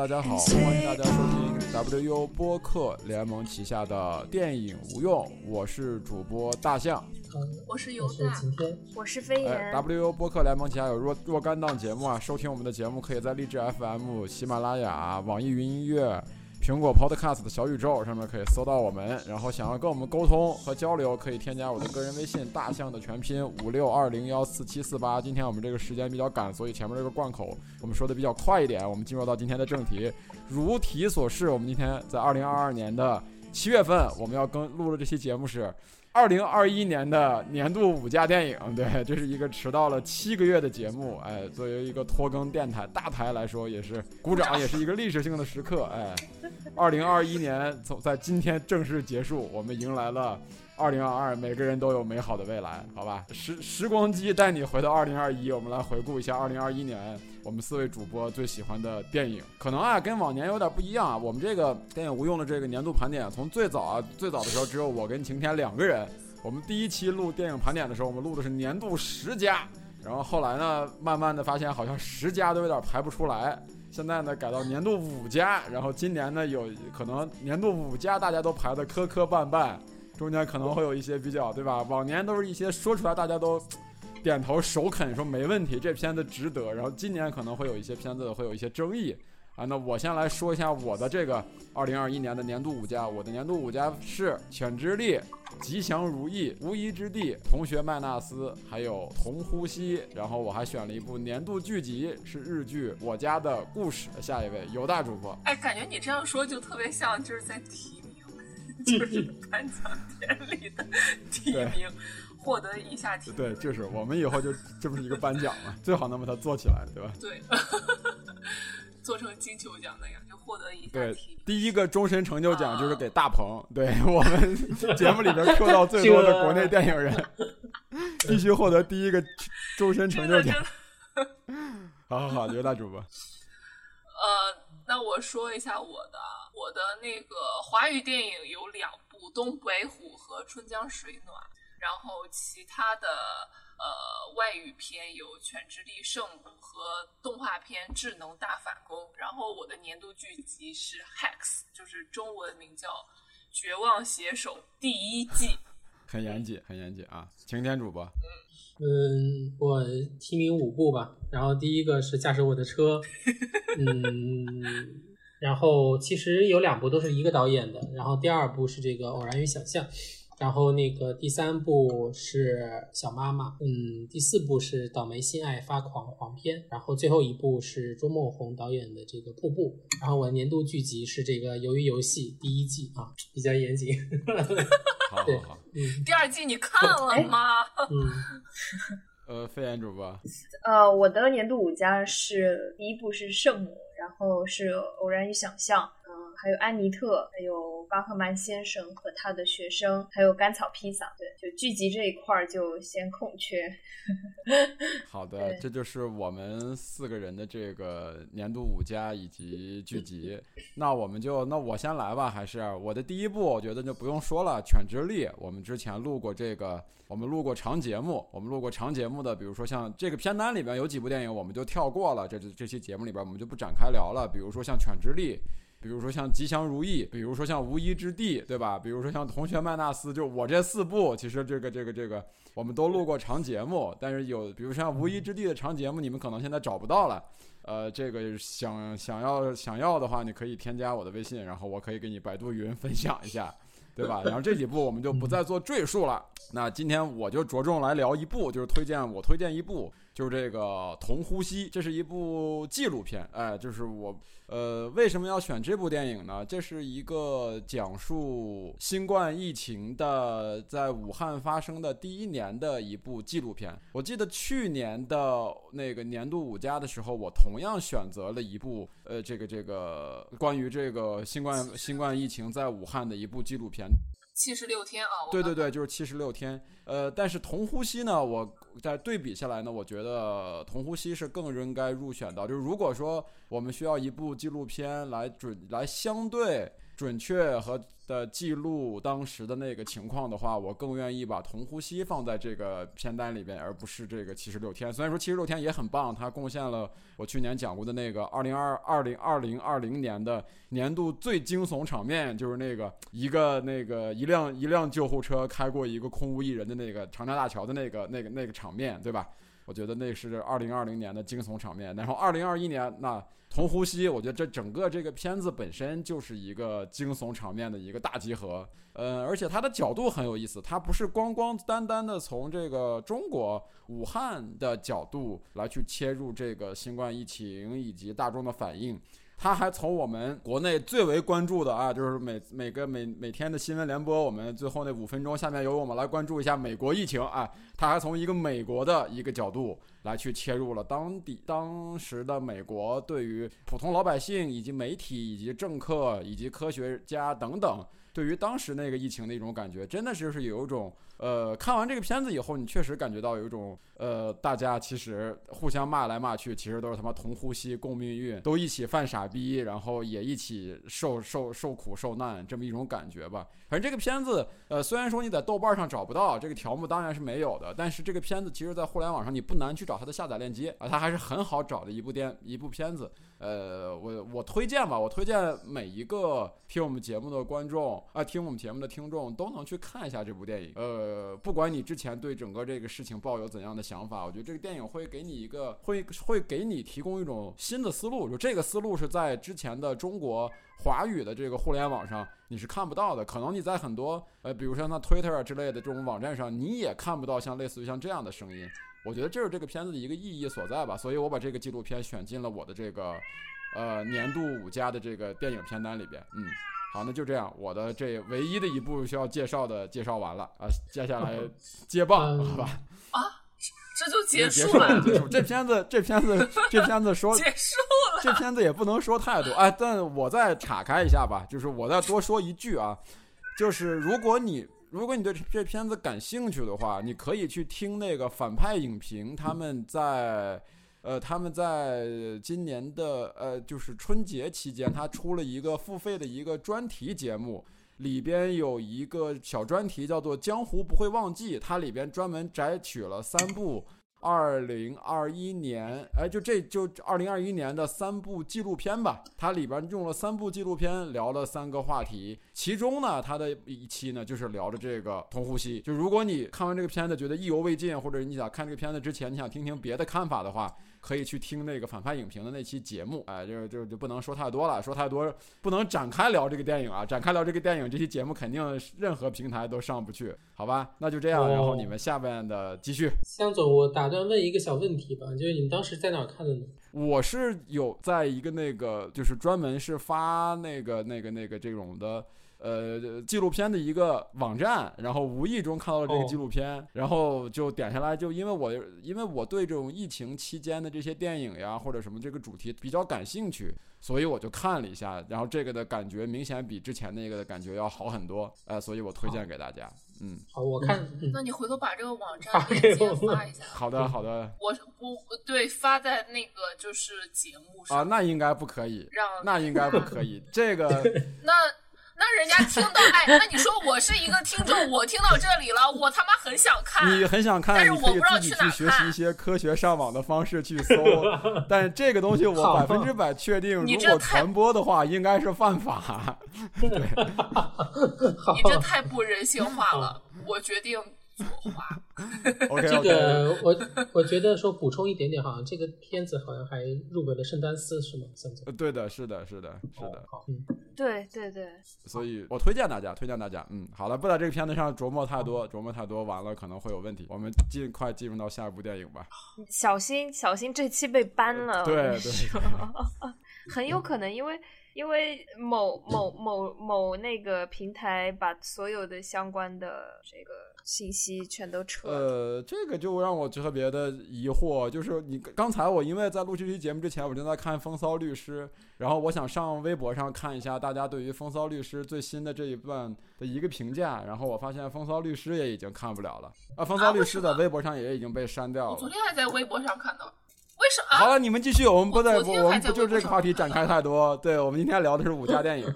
大家好，欢迎大家收听 WU 播客联盟旗下的电影无用，我是主播大象，我是尤大，晴天，我是飞言。WU 播客联盟旗下有若若干档节目啊，收听我们的节目可以在荔枝 FM、喜马拉雅、网易云音乐。苹果 Podcast 的小宇宙上面可以搜到我们，然后想要跟我们沟通和交流，可以添加我的个人微信大象的全拼五六二零幺四七四八。今天我们这个时间比较赶，所以前面这个贯口我们说的比较快一点。我们进入到今天的正题，如题所示，我们今天在二零二二年的七月份，我们要跟录的这期节目是。二零二一年的年度五佳电影，对，这是一个迟到了七个月的节目，哎，作为一个拖更电台大台来说，也是鼓掌，也是一个历史性的时刻，哎，二零二一年从在今天正式结束，我们迎来了。二零二二，每个人都有美好的未来，好吧？时时光机带你回到二零二一，我们来回顾一下二零二一年我们四位主播最喜欢的电影。可能啊，跟往年有点不一样啊。我们这个电影无用的这个年度盘点，从最早啊，最早的时候只有我跟晴天两个人。我们第一期录电影盘点的时候，我们录的是年度十佳，然后后来呢，慢慢的发现好像十家都有点排不出来，现在呢改到年度五家，然后今年呢有可能年度五家大家都排的磕磕绊绊。中间可能会有一些比较，对吧？往年都是一些说出来大家都点头首肯，说没问题，这片子值得。然后今年可能会有一些片子会有一些争议啊。那我先来说一下我的这个二零二一年的年度五佳，我的年度五佳是《犬之力》《吉祥如意》《无依之地》《同学麦纳斯》还有《同呼吸》。然后我还选了一部年度剧集，是日剧《我家的故事》。下一位有大主播，哎，感觉你这样说就特别像就是在提名。就是 颁奖典礼的提名，获得以下提名。对，就是我们以后就这不是一个颁奖嘛，最好能把它做起来，对吧？对，做成金球奖那样，就获得一个。第一个终身成就奖就是给大鹏，对 我们节目里边 Q 到最多的国内电影人，必须获得第一个终身成就奖。好好好，刘大主播。呃，那我说一下我的。我的那个华语电影有两部《东北虎》和《春江水暖》，然后其他的呃外语片有《犬之力》《圣母》和动画片《智能大反攻》。然后我的年度剧集是《Hex》，就是中文名叫《绝望写手》第一季。很严谨，很严谨啊！晴天主播，嗯，我提名五部吧。然后第一个是《驾驶我的车 》，嗯。然后其实有两部都是一个导演的，然后第二部是这个《偶然与想象》，然后那个第三部是《小妈妈》，嗯，第四部是《倒霉心爱发狂黄片》，然后最后一部是周梦红导演的这个《瀑布》，然后我的年度剧集是这个《鱿鱼游戏》第一季啊，比较严谨。好，对，嗯，第二季你看了吗？嗯，呃，飞言主播，呃，我的年度五佳是第一部是《圣母》。然后是偶然与想象，嗯，还有安妮特，还有巴赫曼先生和他的学生，还有甘草披萨，对，就剧集这一块儿就先空缺。好的，这就是我们四个人的这个年度五佳以及剧集。那我们就，那我先来吧，还是我的第一部，我觉得就不用说了，《犬之力》。我们之前录过这个，我们录过长节目，我们录过长节目的，比如说像这个片单里边有几部电影，我们就跳过了。这这这期节目里边，我们就不展开。聊了，比如说像《犬之力》，比如说像《吉祥如意》，比如说像《无依之地》，对吧？比如说像《同学麦纳斯》，就我这四部，其实这个这个这个，我们都录过长节目，但是有，比如像《无依之地》的长节目，你们可能现在找不到了。呃，这个想想要想要的话，你可以添加我的微信，然后我可以给你百度云分享一下，对吧？然后这几部我们就不再做赘述了。那今天我就着重来聊一部，就是推荐我推荐一部。就是这个《同呼吸》，这是一部纪录片。哎，就是我，呃，为什么要选这部电影呢？这是一个讲述新冠疫情的在武汉发生的第一年的一部纪录片。我记得去年的那个年度五佳的时候，我同样选择了一部，呃，这个这个关于这个新冠新冠疫情在武汉的一部纪录片。七十六天啊！对对对，就是七十六天。呃，但是同呼吸呢，我在对比下来呢，我觉得同呼吸是更应该入选的。就是如果说我们需要一部纪录片来准来相对。准确和的记录当时的那个情况的话，我更愿意把同呼吸放在这个片单里边，而不是这个七十六天。虽然说七十六天也很棒，它贡献了我去年讲过的那个二零二二零二零二零年的年度最惊悚场面，就是那个一个那个一辆一辆救护车开过一个空无一人的那个长江大桥的那个那个那个场面，对吧？我觉得那是二零二零年的惊悚场面。然后二零二一年那。同呼吸，我觉得这整个这个片子本身就是一个惊悚场面的一个大集合，嗯，而且它的角度很有意思，它不是光光单单的从这个中国武汉的角度来去切入这个新冠疫情以及大众的反应。他还从我们国内最为关注的啊，就是每每个每每天的新闻联播，我们最后那五分钟，下面由我们来关注一下美国疫情啊。他还从一个美国的一个角度来去切入了当地当时的美国对于普通老百姓以及媒体以及政客以及科学家等等。对于当时那个疫情的一种感觉，真的是是有一种，呃，看完这个片子以后，你确实感觉到有一种，呃，大家其实互相骂来骂去，其实都是他妈同呼吸共命运，都一起犯傻逼，然后也一起受受受苦受难，这么一种感觉吧。反正这个片子，呃，虽然说你在豆瓣上找不到这个条目，当然是没有的，但是这个片子其实在互联网上你不难去找它的下载链接啊，它还是很好找的一部电一部片子。呃，我我推荐吧，我推荐每一个听我们节目的观众啊，听我们节目的听众都能去看一下这部电影。呃，不管你之前对整个这个事情抱有怎样的想法，我觉得这个电影会给你一个，会会给你提供一种新的思路。就这个思路是在之前的中国华语的这个互联网上你是看不到的，可能你在很多呃，比如说像 Twitter 之类的这种网站上，你也看不到像类似于像这样的声音。我觉得这是这个片子的一个意义所在吧，所以我把这个纪录片选进了我的这个，呃，年度五佳的这个电影片单里边。嗯，好，那就这样，我的这唯一的一部需要介绍的介绍完了啊，接下来接棒，好吧？啊，这就结束了？结束？这片子，这片子，这片子说结束了？这片子也不能说太多哎，但我再岔开一下吧，就是我再多说一句啊，就是如果你。如果你对这片子感兴趣的话，你可以去听那个反派影评，他们在，呃，他们在今年的呃，就是春节期间，他出了一个付费的一个专题节目，里边有一个小专题叫做《江湖不会忘记》，它里边专门摘取了三部。二零二一年，哎，就这就二零二一年的三部纪录片吧，它里边用了三部纪录片聊了三个话题，其中呢，它的一期呢就是聊的这个同呼吸。就如果你看完这个片子觉得意犹未尽，或者你想看这个片子之前你想听听别的看法的话。可以去听那个反派影评的那期节目，哎，就就就不能说太多了，说太多不能展开聊这个电影啊，展开聊这个电影，这期节目肯定任何平台都上不去，好吧？那就这样，然后你们下面的继续。向总，我打断问一个小问题吧，就是你们当时在哪看的呢？我是有在一个那个，就是专门是发那个那个那个这种的。呃，纪录片的一个网站，然后无意中看到了这个纪录片，然后就点下来，就因为我因为我对这种疫情期间的这些电影呀或者什么这个主题比较感兴趣，所以我就看了一下，然后这个的感觉明显比之前那个的感觉要好很多，呃，所以我推荐给大家。嗯，好，我看，那你回头把这个网站链接发一下。好的，好的。我我对发在那个就是节目上啊，那应该不可以，让那应该不可以，这个 那。那人家听到，哎，那你说我是一个听众，我听到这里了，我他妈很想看，你很想看，但是我不知道去哪学习一些科学上网的方式去搜，但这个东西我百分之百确定，如果传播的话，应该是犯法。对，你这太不人性化了，我决定。这个我我觉得说补充一点点好像，这个片子好像还入围了圣丹斯是吗？圣子？对的，是的，是的，是的。好，嗯，对对对。所以我推荐大家，推荐大家，嗯，好了，不在这个片子上琢磨太多，琢磨太多完了可能会有问题。我们尽快进入到下一部电影吧。小 心小心，这期被搬了。对对。很有可能因为。因为某某某某那个平台把所有的相关的这个信息全都撤了。呃，这个就让我特别的疑惑，就是你刚才我因为在录这期节目之前，我正在看《风骚律师》，然后我想上微博上看一下大家对于《风骚律师》最新的这一段的一个评价，然后我发现《风骚律师》也已经看不了了啊，《风骚律师》在微博上也已经被删掉了。我昨天还在微博上看到。为什么？好了，你们继续，我们不再不，我们不就这个话题展开太多。对，我们今天聊的是五家电影。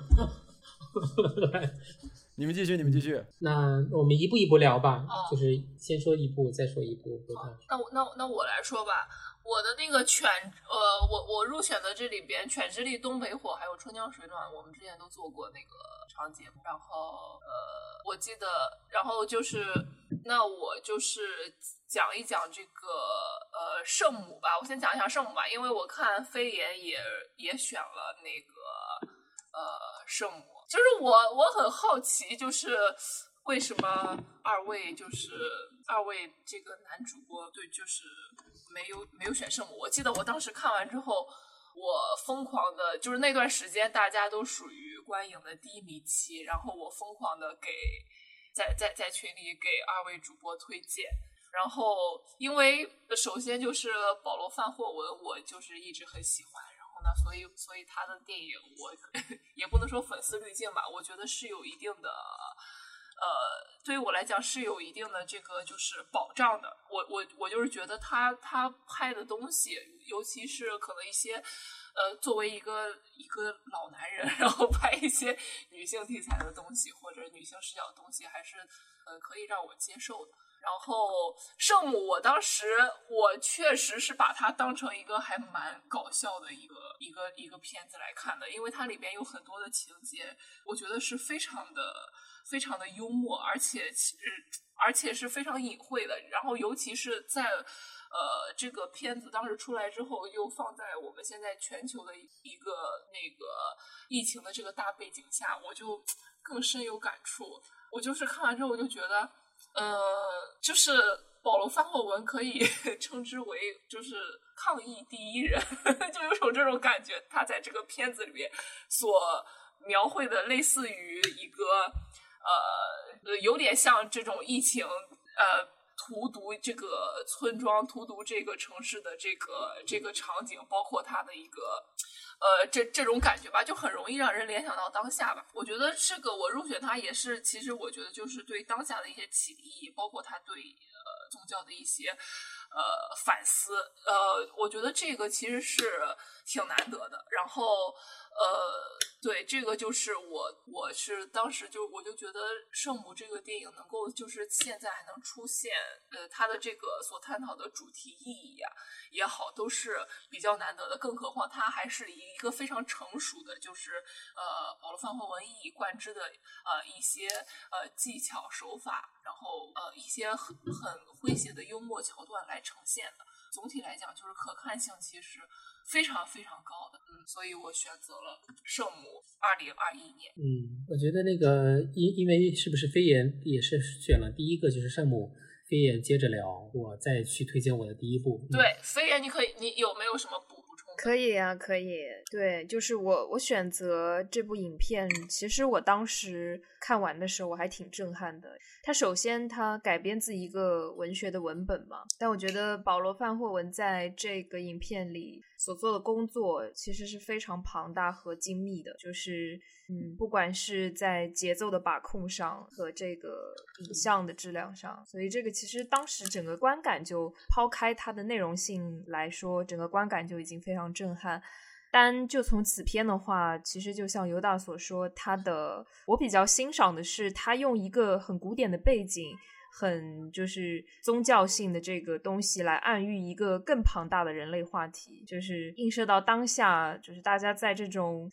你们继续，你们继续。那我们一步一步聊吧，哦就是先说一步，再说一步？那我那我那我来说吧，我的那个犬，呃，我我入选的这里边，《犬之力》《东北火》还有《春江水暖》，我们之前都做过那个长节目。然后呃，我记得，然后就是，那我就是讲一讲这个呃圣母吧。我先讲一下圣母吧，因为我看飞言也也选了那个呃圣母，就是我我很好奇，就是为什么二位就是二位这个男主播对就是没有没有选圣母？我记得我当时看完之后，我疯狂的，就是那段时间大家都属于观影的低迷期，然后我疯狂的给在在在群里给二位主播推荐。然后，因为首先就是保罗范霍文，我就是一直很喜欢。那，所以所以他的电影我 也不能说粉丝滤镜吧，我觉得是有一定的，呃，对于我来讲是有一定的这个就是保障的。我我我就是觉得他他拍的东西，尤其是可能一些。呃，作为一个一个老男人，然后拍一些女性题材的东西或者女性视角的东西，还是呃可以让我接受的。然后圣母，我当时我确实是把它当成一个还蛮搞笑的一个一个一个片子来看的，因为它里边有很多的情节，我觉得是非常的非常的幽默，而且其实而且是非常隐晦的。然后尤其是在呃这个片子当时出来之后，又放在我们现在全球的一个那个疫情的这个大背景下，我就更深有感触。我就是看完之后，我就觉得。呃，就是保罗·范霍文可以 称之为就是抗疫第一人，就有种这种感觉。他在这个片子里面所描绘的，类似于一个呃，有点像这种疫情呃荼毒这个村庄、荼毒这个城市的这个这个场景，包括他的一个。呃，这这种感觉吧，就很容易让人联想到当下吧。我觉得这个我入选它也是，其实我觉得就是对当下的一些启迪，包括它对呃宗教的一些呃反思。呃，我觉得这个其实是挺难得的。然后呃，对这个就是我我是当时就我就觉得圣母这个电影能够就是现在还能出现，呃，它的这个所探讨的主题意义呀、也好，都是比较难得的。更何况它还是一个非常成熟的，就是呃保罗范霍文一以贯之的呃一些呃技巧手法，然后呃一些很很诙谐的幽默桥段来呈现的。总体来讲，就是可看性其实非常非常高的，嗯，所以我选择了《圣母》二零二一年。嗯，我觉得那个因因为是不是飞檐也是选了第一个就是圣母，飞檐接着聊，我再去推荐我的第一部。嗯、对，飞檐，你可以，你有没有什么补补充？可以啊，可以。对，就是我我选择这部影片，其实我当时看完的时候我还挺震撼的。它首先它改编自一个文学的文本嘛，但我觉得保罗范霍文在这个影片里所做的工作其实是非常庞大和精密的，就是嗯，不管是在节奏的把控上和这个影像的质量上，所以这个其实当时整个观感就抛开它的内容性来说，整个观感就已经非常震撼。单就从此片的话，其实就像尤达所说，他的我比较欣赏的是他用一个很古典的背景，很就是宗教性的这个东西来暗喻一个更庞大的人类话题，就是映射到当下，就是大家在这种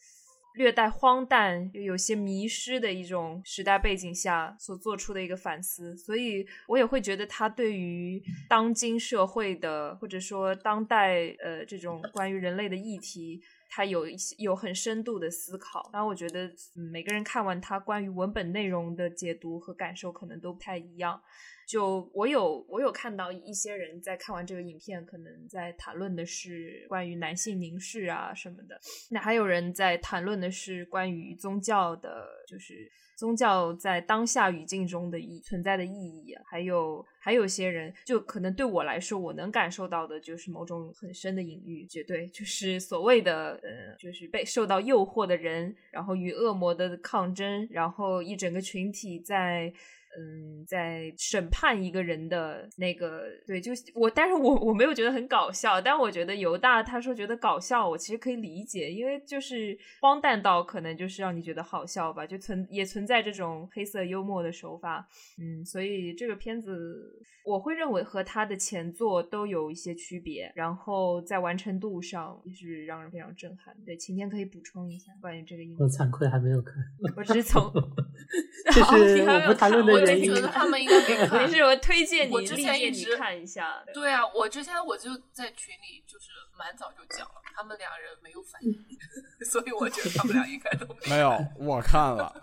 略带荒诞又有些迷失的一种时代背景下所做出的一个反思，所以我也会觉得他对于当今社会的或者说当代呃这种关于人类的议题。他有一些有很深度的思考，然后我觉得、每个人看完他关于文本内容的解读和感受可能都不太一样。就我有我有看到一些人在看完这个影片，可能在谈论的是关于男性凝视啊什么的，那还有人在谈论的是关于宗教的，就是宗教在当下语境中的意存在的意义，还有还有些人就可能对我来说，我能感受到的就是某种很深的隐喻，绝对就是所谓的呃，就是被受到诱惑的人，然后与恶魔的抗争，然后一整个群体在。嗯，在审判一个人的那个，对，就我，但是我我没有觉得很搞笑，但我觉得犹大他说觉得搞笑，我其实可以理解，因为就是荒诞到可能就是让你觉得好笑吧，就存也存在这种黑色幽默的手法，嗯，所以这个片子我会认为和他的前作都有一些区别，然后在完成度上也是让人非常震撼。对，晴天可以补充一下关于这个影我惭愧还没有看，我只是从，这哦是 我不谈论的看原因我就觉。得 他们应该没看没。事，我推荐你，我之前一直看一下。对对啊，我之前我就在群里就是蛮早就讲了，他们俩人没有反应，所以我觉得他们俩应该都没没有，我看了。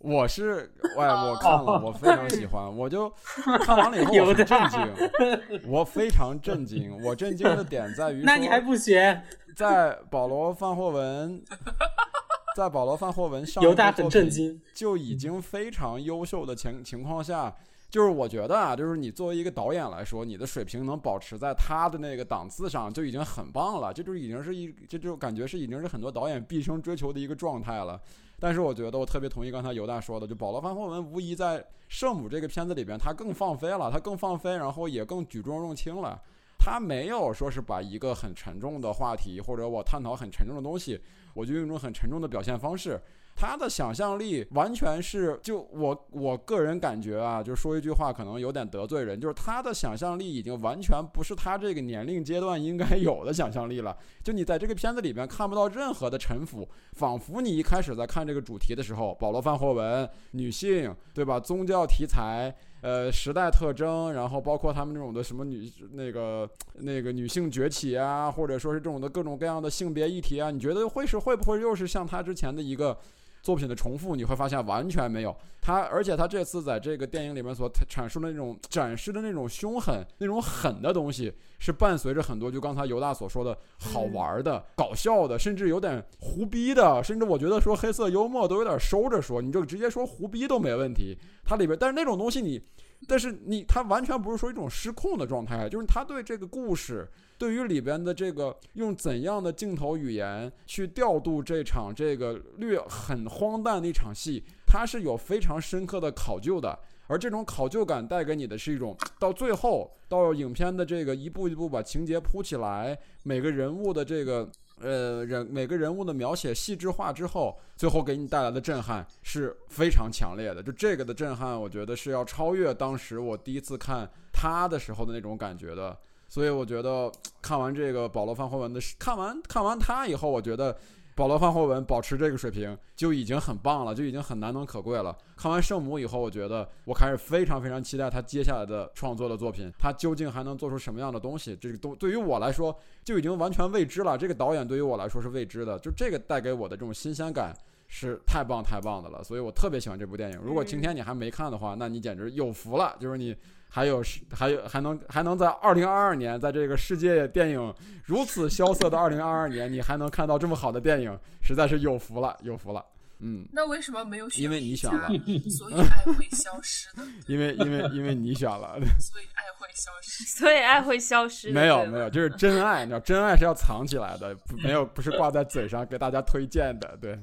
我是喂，我看了，我非常喜欢，我就看完了以后我很震惊，我非常震惊。我震惊的点在于，那你还不学？在保罗·范霍文，在保罗·范霍文上一犹大很震惊。就已经非常优秀的情情况下，就是我觉得啊，就是你作为一个导演来说，你的水平能保持在他的那个档次上，就已经很棒了。这就已经是一，这就感觉是已经是很多导演毕生追求的一个状态了。但是我觉得我特别同意刚才犹大说的，就保罗·范霍文无疑在《圣母》这个片子里边，他更放飞了，他更放飞，然后也更举重若轻了。他没有说是把一个很沉重的话题，或者我探讨很沉重的东西，我就用一种很沉重的表现方式。他的想象力完全是，就我我个人感觉啊，就说一句话可能有点得罪人，就是他的想象力已经完全不是他这个年龄阶段应该 有的想象力了。就你在这个片子里面看不到任何的沉浮，仿佛你一开始在看这个主题的时候，保罗·范霍文，女性，对吧？宗教题材。呃，时代特征，然后包括他们这种的什么女那个那个女性崛起啊，或者说是这种的各种各样的性别议题啊，你觉得会是会不会又是像他之前的一个作品的重复？你会发现完全没有他，而且他这次在这个电影里面所阐述的那种展示的那种凶狠、那种狠的东西，是伴随着很多就刚才犹大所说的好玩的、搞笑的，甚至有点胡逼的，甚至我觉得说黑色幽默都有点收着说，你就直接说胡逼都没问题。它里边，但是那种东西你。但是你，他完全不是说一种失控的状态，就是他对这个故事，对于里边的这个用怎样的镜头语言去调度这场这个略很荒诞的一场戏，他是有非常深刻的考究的。而这种考究感带给你的是一种，到最后到影片的这个一步一步把情节铺起来，每个人物的这个。呃，人每个人物的描写细致化之后，最后给你带来的震撼是非常强烈的。就这个的震撼，我觉得是要超越当时我第一次看他的时候的那种感觉的。所以我觉得看完这个保罗·范霍文的，看完看完他以后，我觉得保罗·范霍文保持这个水平就已经很棒了，就已经很难能可贵了。看完《圣母》以后，我觉得我开始非常非常期待他接下来的创作的作品，他究竟还能做出什么样的东西？这个都对于我来说就已经完全未知了。这个导演对于我来说是未知的，就这个带给我的这种新鲜感是太棒太棒的了。所以我特别喜欢这部电影。如果今天你还没看的话，那你简直有福了，就是你。还有是还有还能还能在二零二二年，在这个世界电影如此萧瑟的二零二二年，你还能看到这么好的电影，实在是有福了，有福了。嗯，那为什么没有选？因为你选了，所以爱会消失的。因为因为因为你选了，所以爱会消失。所以爱会消失。没有没有，就是真爱，你知道，真爱是要藏起来的，没有不是挂在嘴上给大家推荐的，对。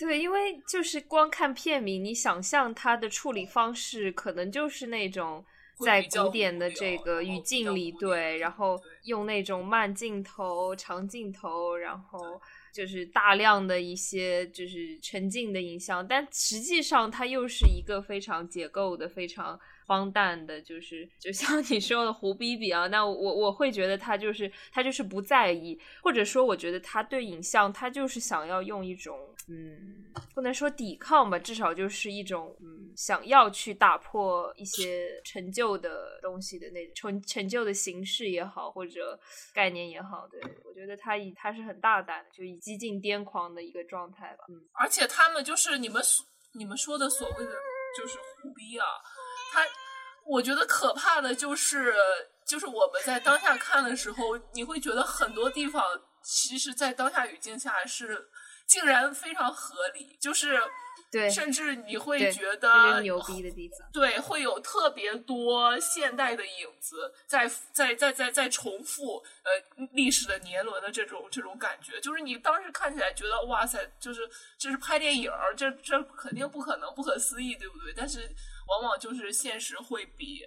对，因为就是光看片名，你想象它的处理方式，可能就是那种在古典的这个语境里，对，然后用那种慢镜头、长镜头，然后就是大量的一些就是沉浸的影像，但实际上它又是一个非常解构的、非常。荒诞的，就是就像 你说的胡逼逼啊，那我我会觉得他就是他就是不在意，或者说我觉得他对影像他就是想要用一种嗯，不能说抵抗吧，至少就是一种嗯，想要去打破一些陈旧的东西的那种陈陈旧的形式也好，或者概念也好，对我觉得他以他是很大胆的，就以激进癫狂的一个状态吧，嗯，而且他们就是你们你们说的所谓的就是互逼啊。他，我觉得可怕的就是，就是我们在当下看的时候，你会觉得很多地方，其实，在当下语境下是竟然非常合理，就是对，甚至你会觉得牛逼的地方，对，会有特别多现代的影子在在在在在重复，呃，历史的年轮的这种这种感觉，就是你当时看起来觉得哇塞，就是这是拍电影儿，这这肯定不可能，不可思议，对不对？但是往往就是现实会比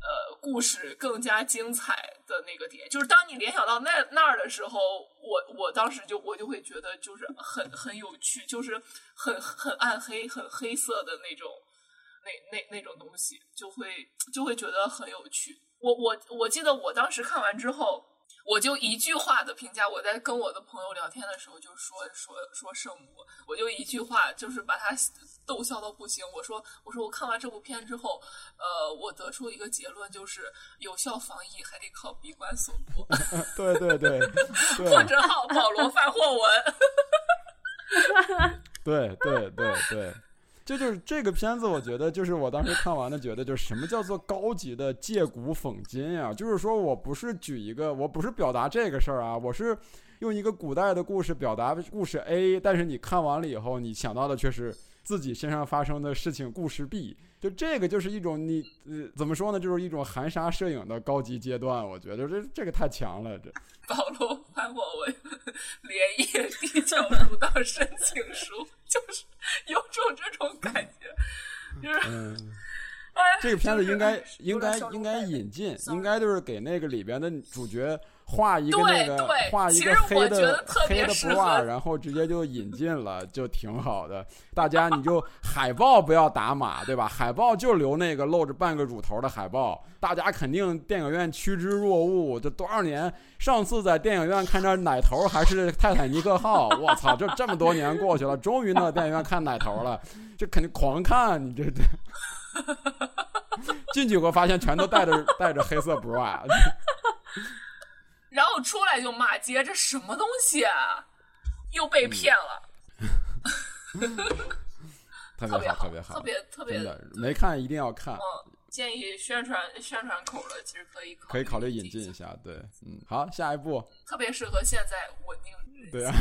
呃故事更加精彩的那个点，就是当你联想到那那儿的时候，我我当时就我就会觉得就是很很有趣，就是很很暗黑、很黑色的那种那那那种东西，就会就会觉得很有趣。我我我记得我当时看完之后，我就一句话的评价。我在跟我的朋友聊天的时候，就说说说圣母，我就一句话，就是把他逗笑到不行。我说我说我看完这部片之后，呃，我得出一个结论，就是有效防疫还得靠闭关锁国。对对 对，或者号保罗范霍文。对对对对。这就是这个片子，我觉得就是我当时看完的，觉得就是什么叫做高级的借古讽今呀？就是说我不是举一个，我不是表达这个事儿啊，我是用一个古代的故事表达故事 A，但是你看完了以后，你想到的却是自己身上发生的事情故事 B。就这个就是一种你呃怎么说呢？就是一种含沙射影的高级阶段，我觉得这这个太强了。这 保罗潘博文连夜递交入党申请书，就是有种这种感觉，就是嗯，这个片子应该应该应该引进，应该就是给那个里边的主角。画一个那个，画一个黑的黑的 bra，，然后直接就引进了，就挺好的。大家你就海报不要打码，对吧？海报就留那个露着半个乳头的海报，大家肯定电影院趋之若鹜。这多少年，上次在电影院看着奶头还是泰坦尼克号，我操！这这么多年过去了，终于到电影院看奶头了，这肯定狂看。你这这进去以后发现全都带着带着黑色 bra。然后出来就骂街，这什么东西啊？又被骗了。特别好，特别好，特别特别的，没看一定要看。嗯，建议宣传宣传口了，其实可以可以考虑引进一下。对，嗯，好，下一步。特别适合现在稳定。对啊。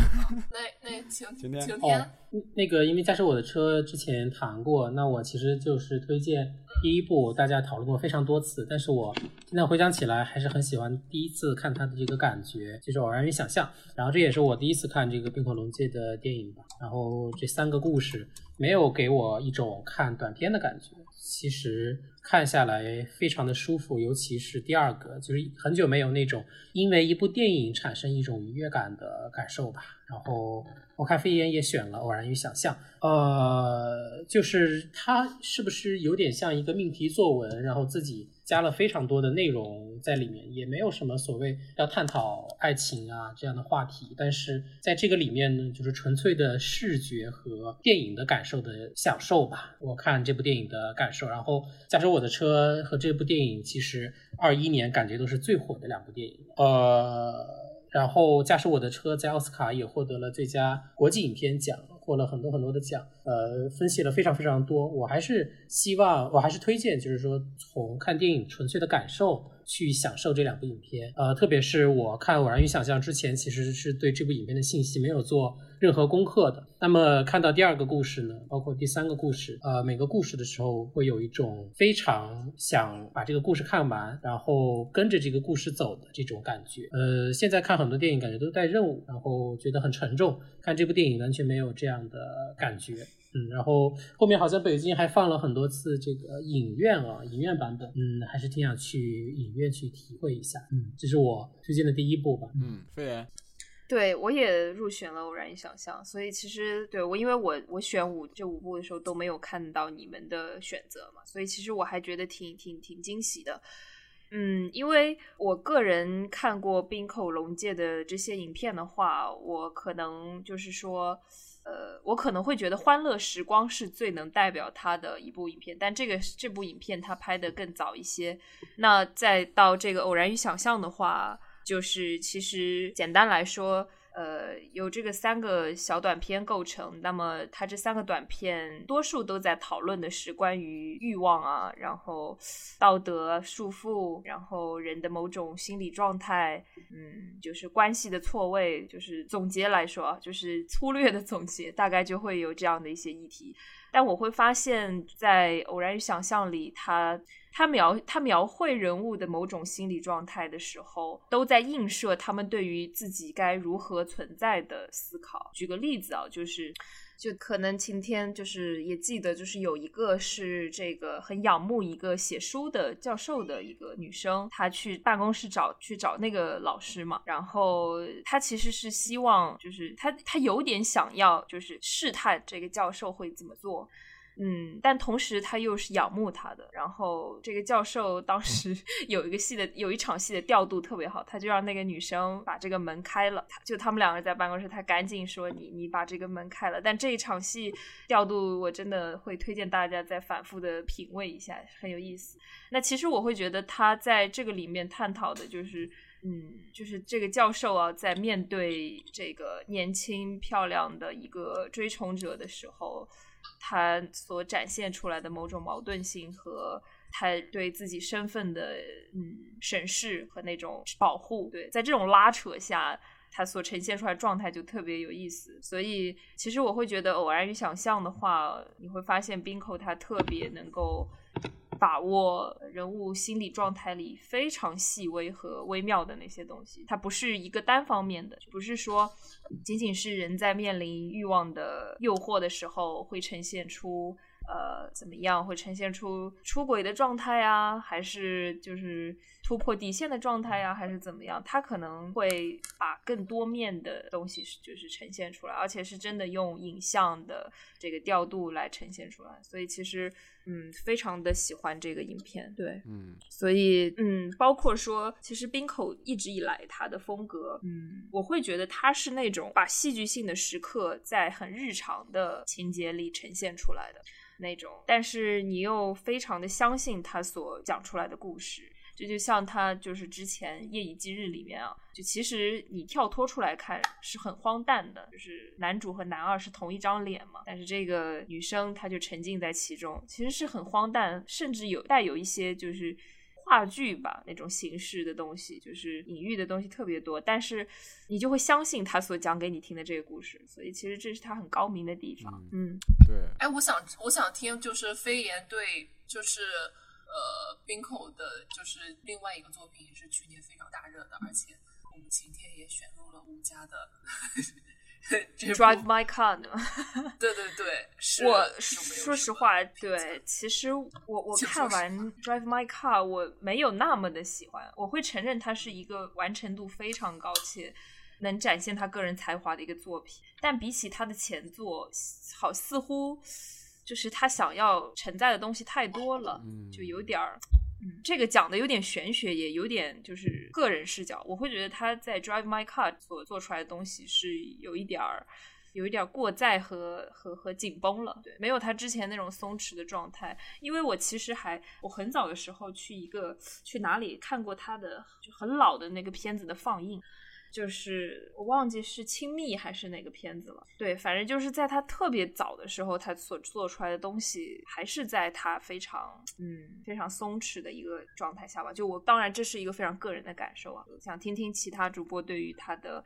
那那 晴晴天哦，那个因为驾驶我的车之前谈过，那我其实就是推荐。第一部大家讨论过非常多次，但是我现在回想起来还是很喜欢第一次看它的这个感觉，就是偶然与想象。然后这也是我第一次看这个冰火龙界的电影吧。然后这三个故事没有给我一种看短片的感觉，其实看下来非常的舒服，尤其是第二个，就是很久没有那种因为一部电影产生一种愉悦感的感受吧。然后。我看飞檐也选了《偶然与想象》，呃，就是它是不是有点像一个命题作文，然后自己加了非常多的内容在里面，也没有什么所谓要探讨爱情啊这样的话题，但是在这个里面呢，就是纯粹的视觉和电影的感受的享受吧。我看这部电影的感受，然后驾驶我的车和这部电影，其实二一年感觉都是最火的两部电影，呃。然后驾驶我的车在奥斯卡也获得了最佳国际影片奖，获了很多很多的奖。呃，分析了非常非常多。我还是希望，我还是推荐，就是说从看电影纯粹的感受去享受这两部影片。呃，特别是我看《偶然与想象》之前，其实是对这部影片的信息没有做。任何功课的，那么看到第二个故事呢，包括第三个故事，呃，每个故事的时候会有一种非常想把这个故事看完，然后跟着这个故事走的这种感觉。呃，现在看很多电影感觉都带任务，然后觉得很沉重。看这部电影完全没有这样的感觉，嗯，然后后面好像北京还放了很多次这个影院啊，影院版本，嗯，还是挺想去影院去体会一下，嗯，这是我推荐的第一部吧，嗯，飞言。对，我也入选了《偶然与想象》，所以其实对我，因为我我选五这五部的时候都没有看到你们的选择嘛，所以其实我还觉得挺挺挺惊喜的。嗯，因为我个人看过冰口龙介的这些影片的话，我可能就是说，呃，我可能会觉得《欢乐时光》是最能代表他的一部影片，但这个这部影片他拍的更早一些。那再到这个《偶然与想象》的话。就是其实简单来说，呃，由这个三个小短片构成。那么它这三个短片多数都在讨论的是关于欲望啊，然后道德束缚，然后人的某种心理状态，嗯，就是关系的错位。就是总结来说，就是粗略的总结，大概就会有这样的一些议题。但我会发现，在《偶然与想象》里，它他描他描绘人物的某种心理状态的时候，都在映射他们对于自己该如何存在的思考。举个例子啊，就是。就可能晴天就是也记得，就是有一个是这个很仰慕一个写书的教授的一个女生，她去办公室找去找那个老师嘛，然后她其实是希望，就是她她有点想要，就是试探这个教授会怎么做。嗯，但同时他又是仰慕他的。然后这个教授当时 有一个戏的，有一场戏的调度特别好，他就让那个女生把这个门开了。就他们两个人在办公室，他赶紧说：“你你把这个门开了。”但这一场戏调度，我真的会推荐大家再反复的品味一下，很有意思。那其实我会觉得他在这个里面探讨的就是，嗯，就是这个教授啊，在面对这个年轻漂亮的一个追崇者的时候。他所展现出来的某种矛盾性和他对自己身份的嗯审视和那种保护，对，在这种拉扯下，他所呈现出来状态就特别有意思。所以，其实我会觉得，偶然与想象的话，你会发现冰口他特别能够。把握人物心理状态里非常细微和微妙的那些东西，它不是一个单方面的，不是说仅仅是人在面临欲望的诱惑的时候会呈现出呃怎么样，会呈现出出轨的状态啊，还是就是突破底线的状态呀，还是怎么样？他可能会把更多面的东西就是呈现出来，而且是真的用影像的这个调度来呈现出来，所以其实。嗯，非常的喜欢这个影片，对，嗯，所以嗯，包括说，其实冰口一直以来他的风格，嗯，我会觉得他是那种把戏剧性的时刻在很日常的情节里呈现出来的那种，但是你又非常的相信他所讲出来的故事。这就像他就是之前《夜以继日》里面啊，就其实你跳脱出来看是很荒诞的，就是男主和男二是同一张脸嘛，但是这个女生她就沉浸在其中，其实是很荒诞，甚至有带有一些就是话剧吧那种形式的东西，就是隐喻的东西特别多，但是你就会相信他所讲给你听的这个故事，所以其实这是他很高明的地方。嗯，对。哎，我想我想听就是飞檐对就是。呃，冰口的就是另外一个作品，也是去年非常大热的，而且我们晴天也选入了吴家的 Drive My Car 呢。对对对，我说实话，对，其实我我看完 Drive My Car，我没有那么的喜欢。我会承认它是一个完成度非常高且能展现他个人才华的一个作品，但比起他的前作，好似乎。就是他想要承载的东西太多了，就有点儿，这个讲的有点玄学，也有点就是个人视角。我会觉得他在 Drive My Car 所做出来的东西是有一点儿，有一点过载和和和紧绷了，对，没有他之前那种松弛的状态。因为我其实还我很早的时候去一个去哪里看过他的就很老的那个片子的放映。就是我忘记是亲密还是哪个片子了，对，反正就是在他特别早的时候，他所做出来的东西还是在他非常嗯非常松弛的一个状态下吧。就我当然这是一个非常个人的感受啊，想听听其他主播对于他的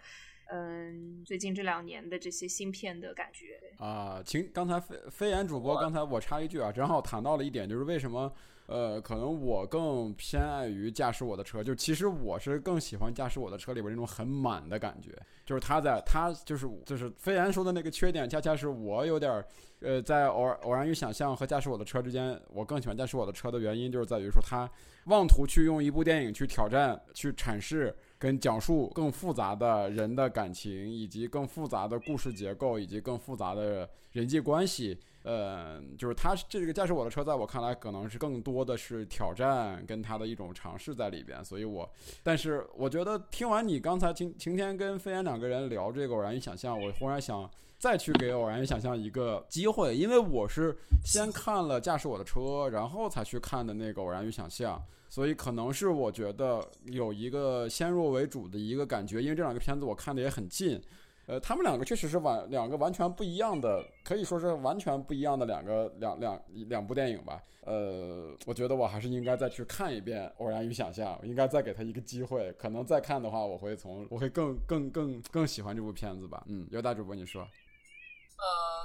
嗯最近这两年的这些芯片的感觉啊。请刚才飞飞言主播，刚才我插一句啊，正好谈到了一点，就是为什么。呃，可能我更偏爱于驾驶我的车，就其实我是更喜欢驾驶我的车里边那种很满的感觉，就是他在他就是就是飞言说的那个缺点，恰恰是我有点呃，在偶偶然与想象和驾驶我的车之间，我更喜欢驾驶我的车的原因，就是在于说他妄图去用一部电影去挑战、去阐释跟讲述更复杂的人的感情，以及更复杂的故事结构，以及更复杂的人际关系。呃，就是他这个驾驶我的车，在我看来，可能是更多的是挑战跟他的一种尝试在里边。所以我，但是我觉得听完你刚才晴晴天跟飞燕两个人聊这个偶然与想象，我忽然想再去给偶然与想象一个机会，因为我是先看了驾驶我的车，然后才去看的那个偶然与想象，所以可能是我觉得有一个先入为主的一个感觉，因为这两个片子我看的也很近。呃，他们两个确实是完两个完全不一样的，可以说是完全不一样的两个两两两部电影吧。呃，我觉得我还是应该再去看一遍《偶然与想象》，应该再给他一个机会。可能再看的话，我会从我会更更更更喜欢这部片子吧。嗯，有大主播你说。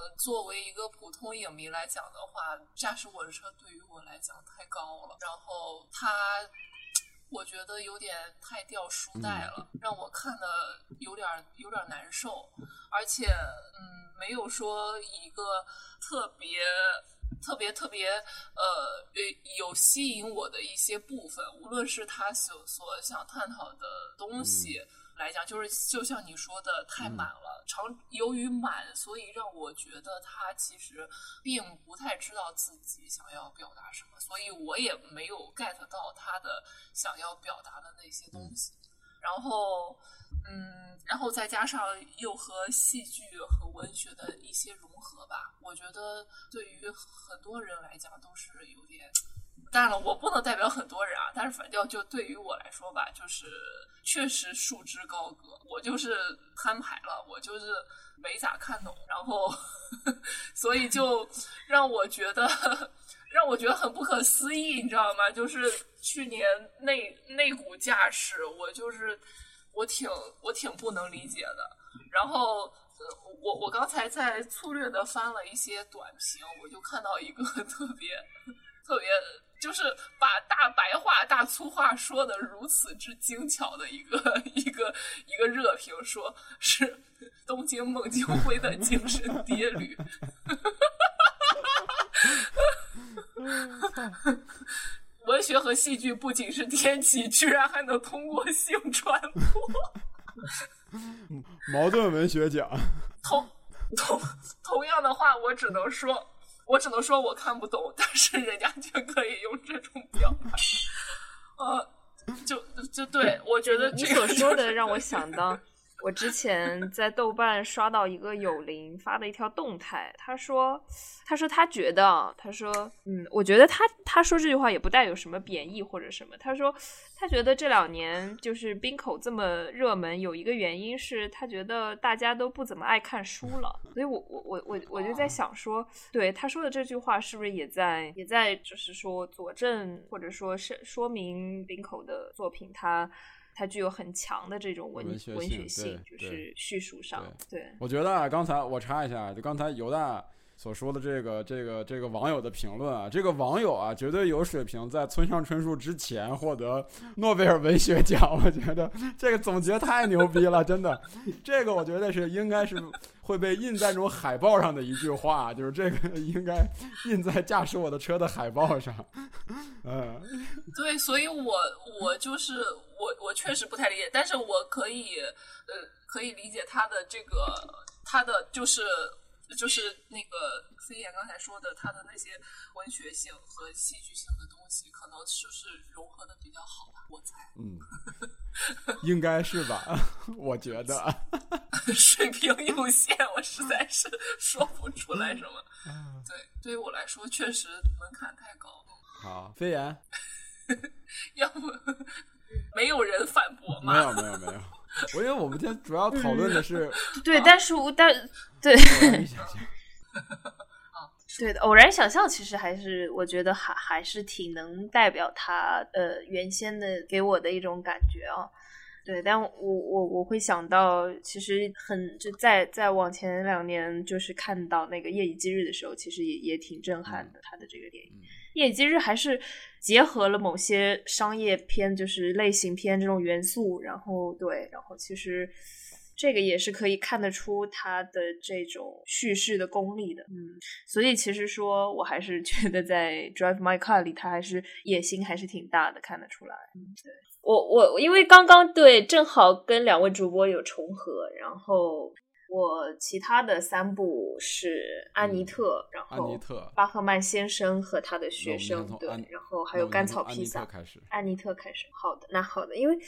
呃，作为一个普通影迷来讲的话，驾驶我的车对于我来讲太高了，然后它。我觉得有点太掉书袋了，让我看的有点有点难受，而且嗯，没有说一个特别特别特别呃有吸引我的一些部分，无论是他所所想探讨的东西。来讲，就是就像你说的，太满了。常由于满，所以让我觉得他其实并不太知道自己想要表达什么，所以我也没有 get 到他的想要表达的那些东西。然后，嗯，然后再加上又和戏剧和文学的一些融合吧，我觉得对于很多人来讲都是有点。当然了，我不能代表很多人啊，但是反正就对于我来说吧，就是确实束之高阁。我就是摊牌了，我就是没咋看懂，然后所以就让我觉得 让我觉得很不可思议，你知道吗？就是去年那那股架势，我就是我挺我挺不能理解的。然后我我刚才在粗略的翻了一些短评，我就看到一个特 别特别。就是把大白话、大粗话说的如此之精巧的一个 一个一个热评，说是东京孟京辉的精神跌旅。文学和戏剧不仅是天启，居然还能通过性传播。矛盾文学奖。同同同样的话，我只能说。我只能说我看不懂，但是人家却可以用这种表达，呃，就就对我觉得你所说的让我想到。我之前在豆瓣刷到一个有灵发的一条动态，他说：“他说他觉得，他说，嗯，我觉得他他说这句话也不带有什么贬义或者什么。他说他觉得这两年就是冰口这么热门，有一个原因是他觉得大家都不怎么爱看书了。所以我我我我我就在想说，对他说的这句话是不是也在也在就是说佐证或者说是说明冰口的作品他。”具有很强的这种文文学性，就是叙述上。对，我觉得啊，刚才我查一下，就刚才犹大所说的这个、这个、这个网友的评论啊，这个网友啊，绝对有水平，在村上春树之前获得诺贝尔文学奖。我觉得这个总结太牛逼了，真的，这个我觉得是应该是。会被印在那种海报上的一句话，就是这个应该印在驾驶我的车的海报上。嗯，对，所以我我就是我我确实不太理解，但是我可以呃可以理解他的这个他的就是。就是那个飞燕刚才说的，他的那些文学性和戏剧性的东西，可能就是融合的比较好吧，我猜。嗯，应该是吧？我觉得 水平有限，我实在是说不出来什么。对，对于我来说，确实门槛太高了。好，飞燕，要不没有人反驳吗？没有，没有，没有。我因为我们今天主要讨论的是，对，但是我但 对，对的，偶然想象其实还是我觉得还还是挺能代表他呃原先的给我的一种感觉啊。对，但我我我会想到，其实很就在在往前两年，就是看到那个夜以继日的时候，其实也也挺震撼的。他的这个电影《夜以继日》还是结合了某些商业片，就是类型片这种元素，然后对，然后其实这个也是可以看得出他的这种叙事的功力的。嗯，所以其实说我还是觉得在《Drive My Car》里，他还是野心还是挺大的，看得出来。嗯，对。我我因为刚刚对正好跟两位主播有重合，然后我其他的三部是安妮特，然后巴赫曼先生和他的学生，对，然后还有甘草披萨。安妮特开始，好的，那好的，因为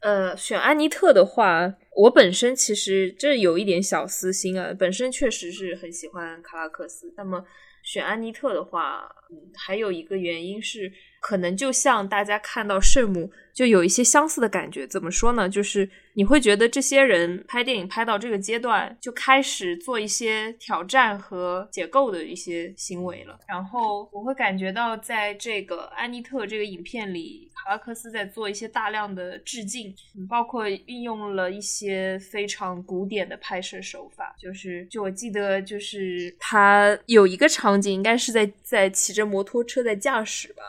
呃选安妮特的话，我本身其实这有一点小私心啊，本身确实是很喜欢卡拉克斯，那么选安妮特的话，嗯，还有一个原因是。可能就像大家看到圣母，就有一些相似的感觉。怎么说呢？就是你会觉得这些人拍电影拍到这个阶段，就开始做一些挑战和解构的一些行为了。然后我会感觉到，在这个安妮特这个影片里，卡拉克斯在做一些大量的致敬，包括运用了一些非常古典的拍摄手法。就是，就我记得，就是他有一个场景，应该是在在骑着摩托车在驾驶吧。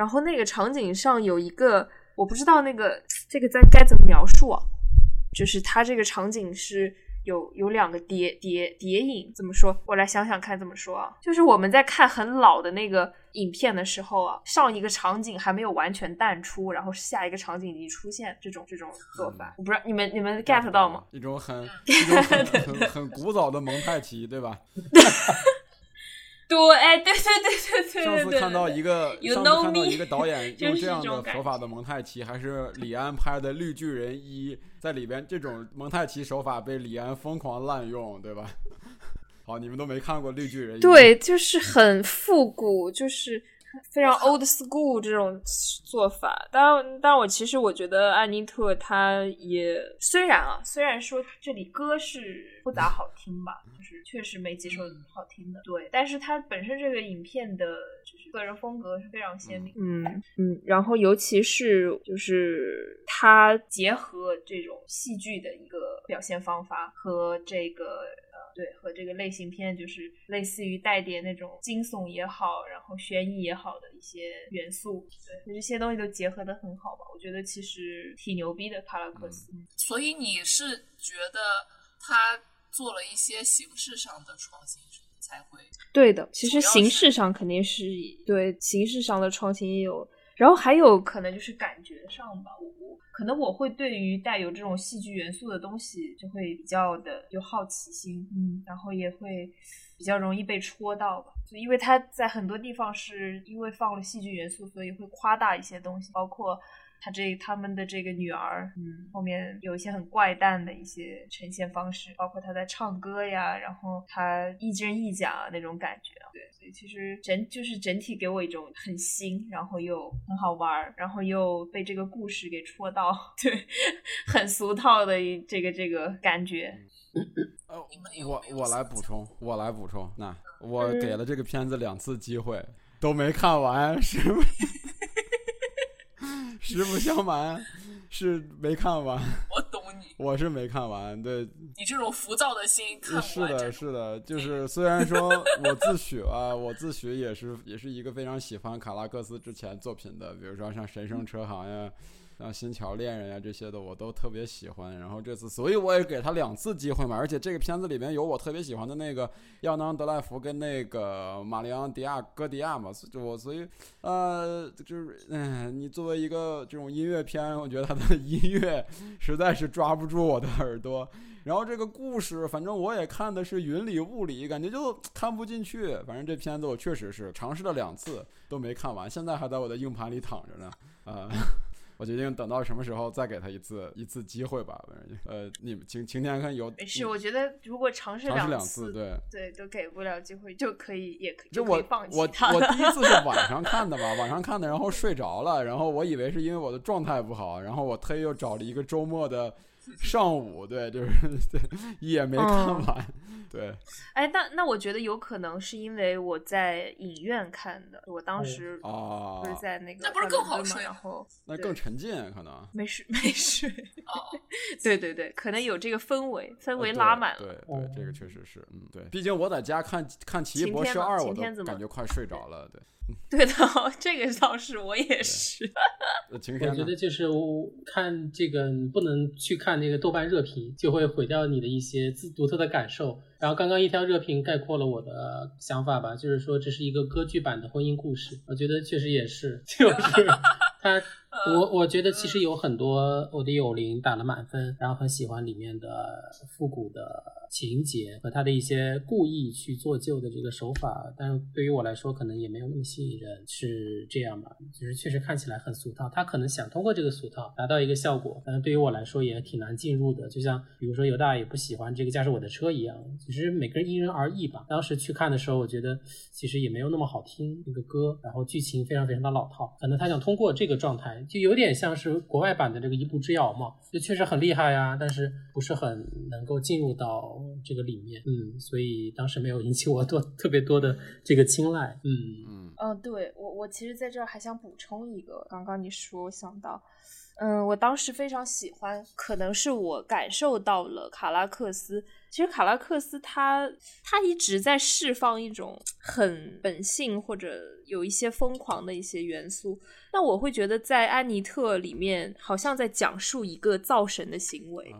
然后那个场景上有一个，我不知道那个这个在该怎么描述啊？就是它这个场景是有有两个叠叠叠影，怎么说？我来想想看怎么说啊？就是我们在看很老的那个影片的时候啊，上一个场景还没有完全淡出，然后下一个场景已经出现，这种这种做法，我不知道你们你们 get 到吗？一种很一种很很很古早的蒙太奇，对吧？对，哎，对对对对对上次看到一个，上次看到一个导演用这样的手法的蒙太奇，还是李安拍的《绿巨人一》在里边，这种蒙太奇手法被李安疯狂滥用，对吧？好，你们都没看过《绿巨人一》，对，就是很复古，就是。非常 old school 这种做法，当然，但，我其实我觉得安妮特她也虽然啊，虽然说这里歌是不咋好听吧，就是确实没几首好听的，对，但是它本身这个影片的就是个人风格是非常鲜明，嗯嗯，然后尤其是就是它结合这种戏剧的一个表现方法和这个。对，和这个类型片就是类似于带点那种惊悚也好，然后悬疑也好的一些元素，对，这些东西都结合的很好吧？我觉得其实挺牛逼的，卡拉克斯。所以你是觉得他做了一些形式上的创新才会？对的，其实形式上肯定是对形式上的创新也有，然后还有可能就是感觉上吧，我。可能我会对于带有这种戏剧元素的东西就会比较的有好奇心，嗯，然后也会比较容易被戳到吧。就因为它在很多地方是因为放了戏剧元素，所以会夸大一些东西，包括。他这他们的这个女儿，嗯，后面有一些很怪诞的一些呈现方式，包括他在唱歌呀，然后他亦真亦假那种感觉，对，所以其实整就是整体给我一种很新，然后又很好玩，然后又被这个故事给戳到，对，很俗套的这个这个感觉。呃，我我来补充，我来补充，那我给了这个片子两次机会，都没看完，是吗？实不相瞒，是没看完。我懂你，我是没看完。对，你这种浮躁的心，看是的，是的，就是虽然说我自诩啊，我自诩也是也是一个非常喜欢卡拉克斯之前作品的，比如说像《神圣车行》呀。像《新桥恋人》呀这些的我都特别喜欢，然后这次所以我也给他两次机会嘛，而且这个片子里面有我特别喜欢的那个亚当德莱福跟那个玛丽昂迪亚戈迪亚嘛，就我所以呃就是嗯，你作为一个这种音乐片，我觉得他的音乐实在是抓不住我的耳朵，然后这个故事反正我也看的是云里雾里，感觉就看不进去，反正这片子我确实是尝试了两次都没看完，现在还在我的硬盘里躺着呢，啊。我决定等到什么时候再给他一次一次机会吧。呃，你们晴晴天看有没事？我觉得如果尝试两次，对对都给不了机会，就可以也可以就我我我 第一次是晚上看的吧，晚上看的，然后睡着了，然后我以为是因为我的状态不好，然后我特意又找了一个周末的。上午对，就是对，也没看完，对。哎，那那我觉得有可能是因为我在影院看的，我当时啊，不是在那个，那不是更好睡然后那更沉浸可能。没睡没睡。哦，对对对，可能有这个氛围，氛围拉满了。对对，这个确实是，嗯，对。毕竟我在家看看《奇异博士二》，我都感觉快睡着了，对。对的，这个倒是我也是。我觉得就是看这个，你不能去看那个豆瓣热评，就会毁掉你的一些自独特的感受。然后刚刚一条热评概括了我的想法吧，就是说这是一个歌剧版的婚姻故事。我觉得确实也是，就是他，我我觉得其实有很多我的友邻打了满分，然后很喜欢里面的复古的。情节和他的一些故意去做旧的这个手法，但是对于我来说可能也没有那么吸引人，是这样吧？就是确实看起来很俗套，他可能想通过这个俗套达到一个效果，但是对于我来说也挺难进入的。就像比如说犹大也不喜欢这个驾驶我的车一样，其实每个人因人而异吧。当时去看的时候，我觉得其实也没有那么好听那个歌，然后剧情非常非常的老套，可能他想通过这个状态，就有点像是国外版的这个一步之遥嘛，就确实很厉害呀，但是不是很能够进入到这个里面，嗯，所以当时没有引起我多特别多的这个青睐，嗯嗯嗯，对我我其实在这儿还想补充一个，刚刚你说想到。嗯，我当时非常喜欢，可能是我感受到了卡拉克斯。其实卡拉克斯他他一直在释放一种很本性或者有一些疯狂的一些元素。那我会觉得在安妮特里面，好像在讲述一个造神的行为，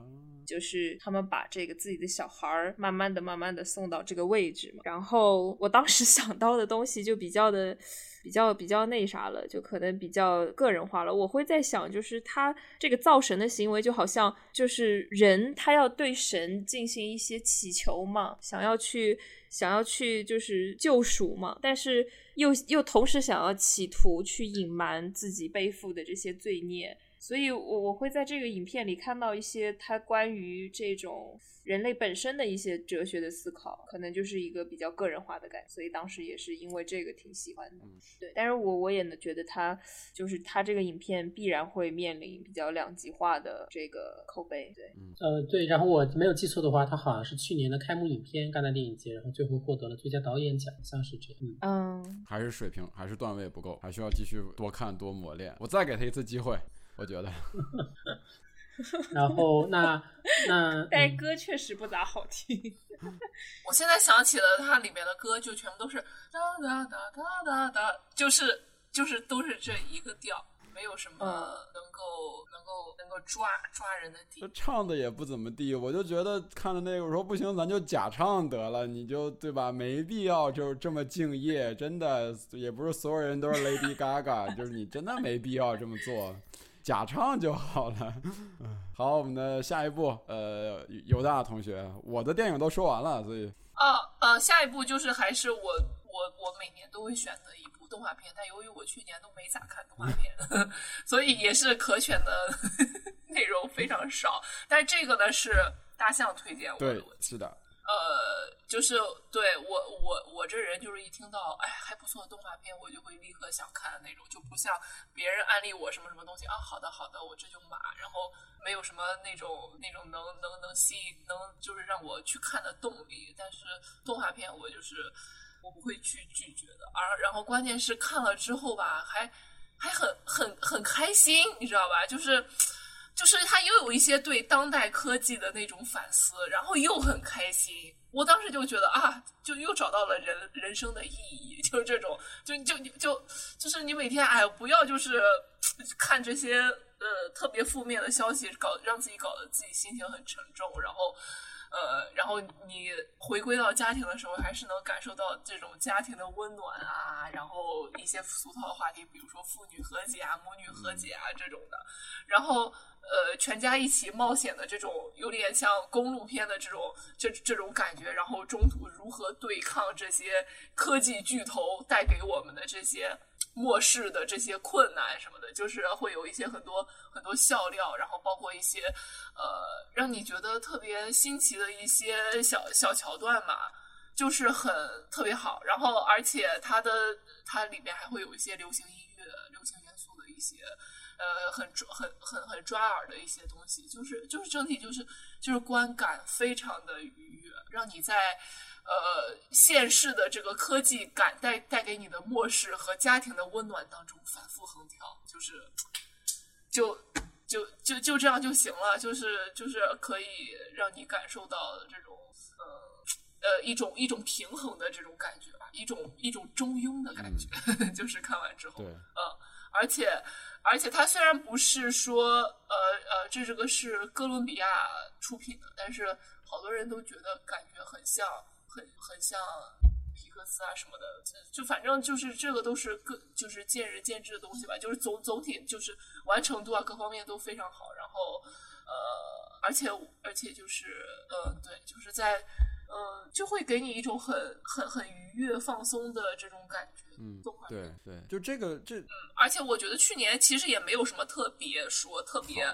就是他们把这个自己的小孩儿慢慢的、慢慢的送到这个位置嘛。然后我当时 想到的东西就比较的。比较比较那啥了，就可能比较个人化了。我会在想，就是他这个造神的行为，就好像就是人他要对神进行一些祈求嘛，想要去想要去就是救赎嘛，但是又又同时想要企图去隐瞒自己背负的这些罪孽。所以，我我会在这个影片里看到一些他关于这种人类本身的一些哲学的思考，可能就是一个比较个人化的感觉。所以当时也是因为这个挺喜欢的。对，但是我我也能觉得他就是他这个影片必然会面临比较两极化的这个口碑。对，呃，对。然后我没有记错的话，他好像是去年的开幕影片，戛纳电影节，然后最后获得了最佳导演奖，像是这样。嗯，还是水平，还是段位不够，还需要继续多看多磨练。我再给他一次机会。我觉得，然后那那，但是歌确实不咋好听。我现在想起了它里面的歌，就全部都是哒哒哒哒哒哒，就是就是都是这一个调，没有什么能够能够能够抓抓人的点。唱的也不怎么地，我就觉得看的那个，我说不行，咱就假唱得了，你就对吧？没必要就是这么敬业，真的也不是所有人都是 Lady Gaga，就是你真的没必要这么做。假唱就好了。好，我们的下一步，呃，犹大同学，我的电影都说完了，所以啊呃，下一步就是还是我我我每年都会选择一部动画片，但由于我去年都没咋看动画片，所以也是可选的 内容非常少。但这个呢是大象推荐我的，对，是的。呃，就是对我我我这人就是一听到哎还不错的动画片，我就会立刻想看的那种，就不像别人安利我什么什么东西啊，好的好的，我这就买，然后没有什么那种那种能能能吸引能就是让我去看的动力。但是动画片我就是我不会去拒绝的，而然后关键是看了之后吧，还还很很很开心，你知道吧？就是。就是他又有一些对当代科技的那种反思，然后又很开心。我当时就觉得啊，就又找到了人人生的意义，就是这种，就就就就是你每天哎，不要就是看这些呃特别负面的消息，搞让自己搞得自己心情很沉重，然后。呃，然后你回归到家庭的时候，还是能感受到这种家庭的温暖啊，然后一些俗套的话题，比如说父女和解啊、母女和解啊这种的，然后呃，全家一起冒险的这种，有点像公路片的这种这这种感觉，然后中途如何对抗这些科技巨头带给我们的这些。末世的这些困难什么的，就是会有一些很多很多笑料，然后包括一些呃让你觉得特别新奇的一些小小桥段嘛，就是很特别好。然后而且它的它里面还会有一些流行音乐、流行元素的一些呃很抓很很很抓耳的一些东西，就是就是整体就是就是观感非常的愉悦，让你在。呃，现世的这个科技感带带给你的末世和家庭的温暖当中反复横跳，就是，就就就就这样就行了，就是就是可以让你感受到这种呃呃一种一种平衡的这种感觉吧，一种一种中庸的感觉，就是看完之后，嗯，而且而且它虽然不是说呃呃这这个是哥伦比亚出品的，但是好多人都觉得感觉很像。很很像皮克斯啊什么的，就就反正就是这个都是各就是见仁见智的东西吧。就是总总体就是完成度啊各方面都非常好。然后呃，而且而且就是呃，对，就是在嗯，就会给你一种很很很愉悦、放松的这种感觉。嗯动画，对对，就这个这嗯，而且我觉得去年其实也没有什么特别说特别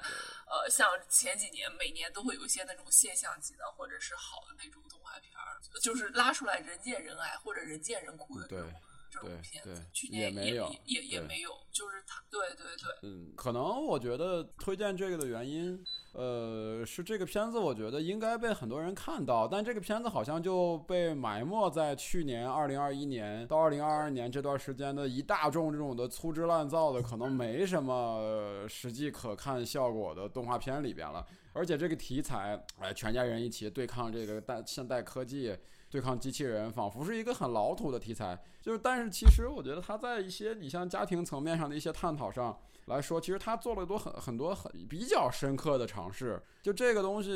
呃，像前几年每年都会有一些那种现象级的或者是好的那种动画片儿，就是拉出来人见人爱或者人见人哭的这对种这种对片子对，去年也没有也也对没有，就是他，对对对，嗯，可能我觉得推荐这个的原因，呃，是这个片子我觉得应该被很多人看到，但这个片子好像就被埋没在去年二零二一年到二零二二年这段时间的一大众这种的粗制滥造的，可能没什么呃实际可看效果的动画片里边了。而且这个题材，哎，全家人一起对抗这个代现代科技，对抗机器人，仿佛是一个很老土的题材。就是，但是其实我觉得他在一些你像家庭层面上的一些探讨上来说，其实他做了多很很多很比较深刻的尝试。就这个东西，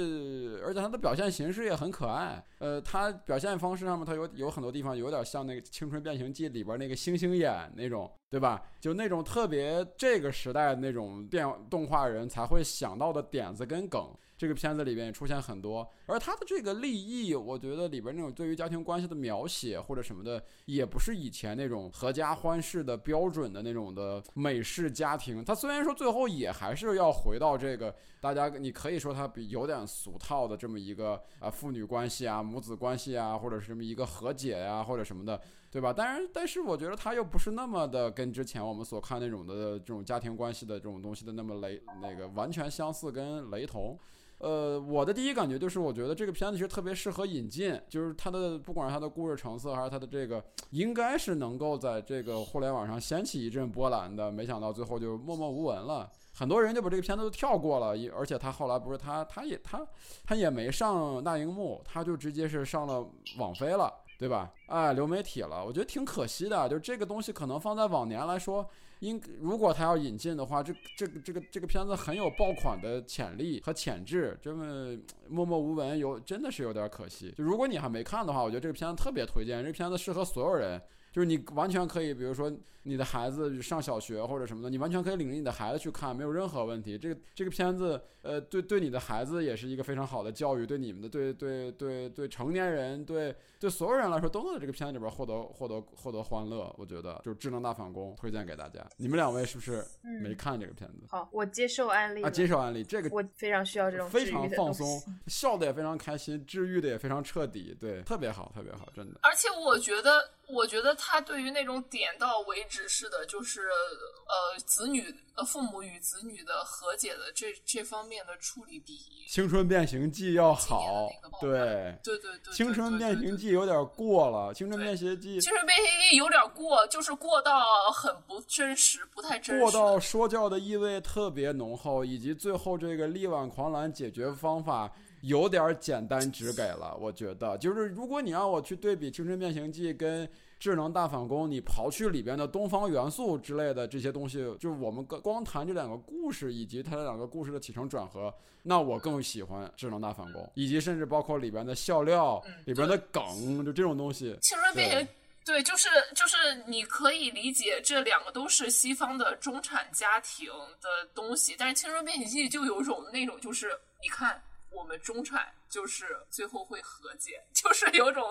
而且它的表现形式也很可爱。呃，它表现方式上面，它有有很多地方有点像那个《青春变形记》里边那个星星眼那种，对吧？就那种特别这个时代那种电动画人才会想到的点子跟梗。这个片子里边也出现很多，而他的这个立意，我觉得里边那种对于家庭关系的描写或者什么的，也不是以前那种合家欢式的标准的那种的美式家庭。他虽然说最后也还是要回到这个大家，你可以说他比有点俗套的这么一个啊父女关系啊、母子关系啊，或者是什么一个和解呀、或者什么的。对吧？当然，但是我觉得他又不是那么的跟之前我们所看那种的这种家庭关系的这种东西的那么雷那个完全相似跟雷同。呃，我的第一感觉就是，我觉得这个片子其实特别适合引进，就是它的不管是它的故事成色，还是它的这个，应该是能够在这个互联网上掀起一阵波澜的。没想到最后就默默无闻了，很多人就把这个片子都跳过了。而且他后来不是他，他也他他也没上大荧幕，他就直接是上了网飞了。对吧？哎，流媒体了，我觉得挺可惜的。就这个东西，可能放在往年来说，应如果他要引进的话，这这个这个这个片子很有爆款的潜力和潜质，这么默默无闻，有真的是有点可惜。就如果你还没看的话，我觉得这个片子特别推荐，这个片子适合所有人。就是你完全可以，比如说你的孩子上小学或者什么的，你完全可以领着你的孩子去看，没有任何问题。这个这个片子，呃，对对你的孩子也是一个非常好的教育，对你们的对对对对成年人，对对所有人来说，都能在这个片子里边获得获得获得欢乐。我觉得就是《智能大反攻》推荐给大家。你们两位是不是没看这个片子？好，我接受案例啊，接受案例，这个我非常需要这种非常放松，笑的也非常开心，治愈的也非常彻底，对，特别好，特别好，真的。而且我觉得，我觉得他对于那种点到为止式的，就是呃子女呃父母与子女的和解的这这方面的处理比青春变形记要好对，对对对，青春变形记有点过了，青春变形记青春变形记有点过，就是过到很不真实，不太真实。过到说教的意味特别浓厚，以及最后这个力挽狂澜解决方法有点简单直给了。我觉得，就是如果你让我去对比《青春变形记》跟《智能大反攻》，你刨去里边的东方元素之类的这些东西，就是我们光光谈这两个故事以及它的两个故事的起承转合，那我更喜欢《智能大反攻》，以及甚至包括里边的笑料、嗯里边的梗，就这种东西。青春变形。对，就是就是，你可以理解这两个都是西方的中产家庭的东西，但是《青春变形记》就有种那种，就是你看我们中产就是最后会和解，就是有种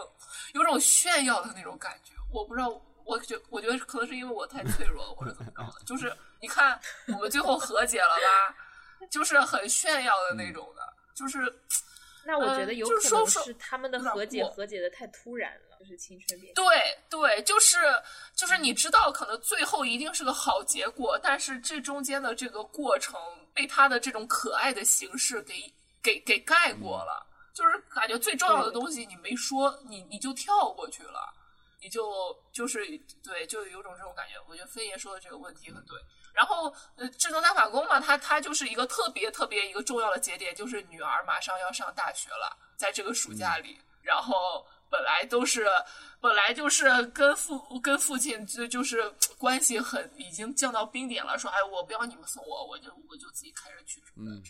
有种炫耀的那种感觉。我不知道，我觉我觉得可能是因为我太脆弱了，或者怎么着的，就是你看我们最后和解了吧，就是很炫耀的那种的，就是那我觉得有可能是他们的和解和解的太突然了，就是青春变。对对，就是就是你知道，可能最后一定是个好结果，但是这中间的这个过程被他的这种可爱的形式给给给盖过了，就是感觉最重要的东西你没说，你你就跳过去了，你就就是对，就有种这种感觉。我觉得飞爷说的这个问题很对。然后，呃，智能大法工嘛，它它就是一个特别特别一个重要的节点，就是女儿马上要上大学了，在这个暑假里，然后本来都是本来就是跟父跟父亲就就是关系很已经降到冰点了，说哎我不要你们送我，我就我就自己开车去什么的，嗯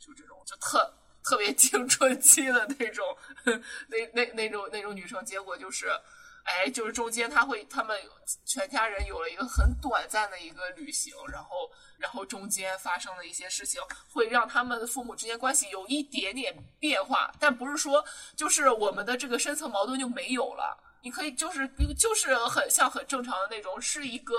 就这种就特特别青春期的那种那那那种那种女生，结果就是哎，就是中间他会他们全家人有了一个很短暂的一个旅行，然后然后中间发生的一些事情会让他们的父母之间关系有一点点变化，但不是说就是我们的这个深层矛盾就没有了。你可以就是就是很像很正常的那种，是一个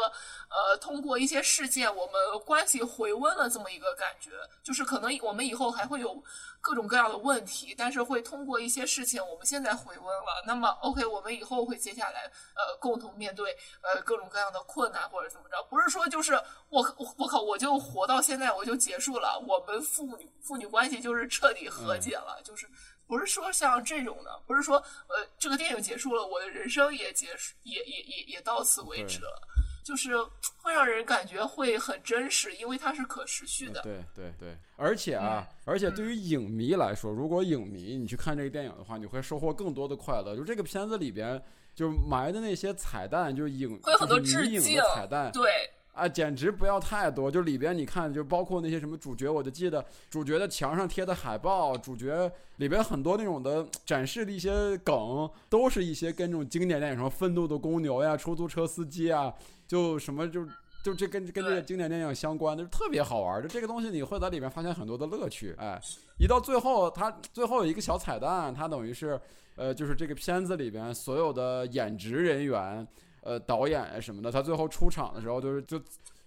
呃，通过一些事件，我们关系回温了这么一个感觉。就是可能我们以后还会有各种各样的问题，但是会通过一些事情，我们现在回温了。那么 OK，我们以后会接下来呃共同面对呃各种各样的困难或者怎么着。不是说就是我我我靠，我就活到现在我就结束了，我们父女父女关系就是彻底和解了，就是。不是说像这种的，不是说呃，这个电影结束了，我的人生也结束，也也也也到此为止了，就是会让人感觉会很真实，因为它是可持续的。对对对，而且啊，而且对于影迷来说，如果影迷你去看这个电影的话，你会收获更多的快乐。就这个片子里边就埋的那些彩蛋，就是影会很多致敬的彩蛋，对。啊，简直不要太多！就里边你看，就包括那些什么主角，我就记得主角的墙上贴的海报，主角里边很多那种的展示的一些梗，都是一些跟这种经典电影什么《愤怒的公牛》呀、《出租车司机》啊，就什么就就这跟跟这个经典电影相关的，就特别好玩。就这个东西，你会在里面发现很多的乐趣。哎，一到最后，它最后有一个小彩蛋，它等于是呃，就是这个片子里边所有的演职人员。呃，导演啊什么的，他最后出场的时候就是就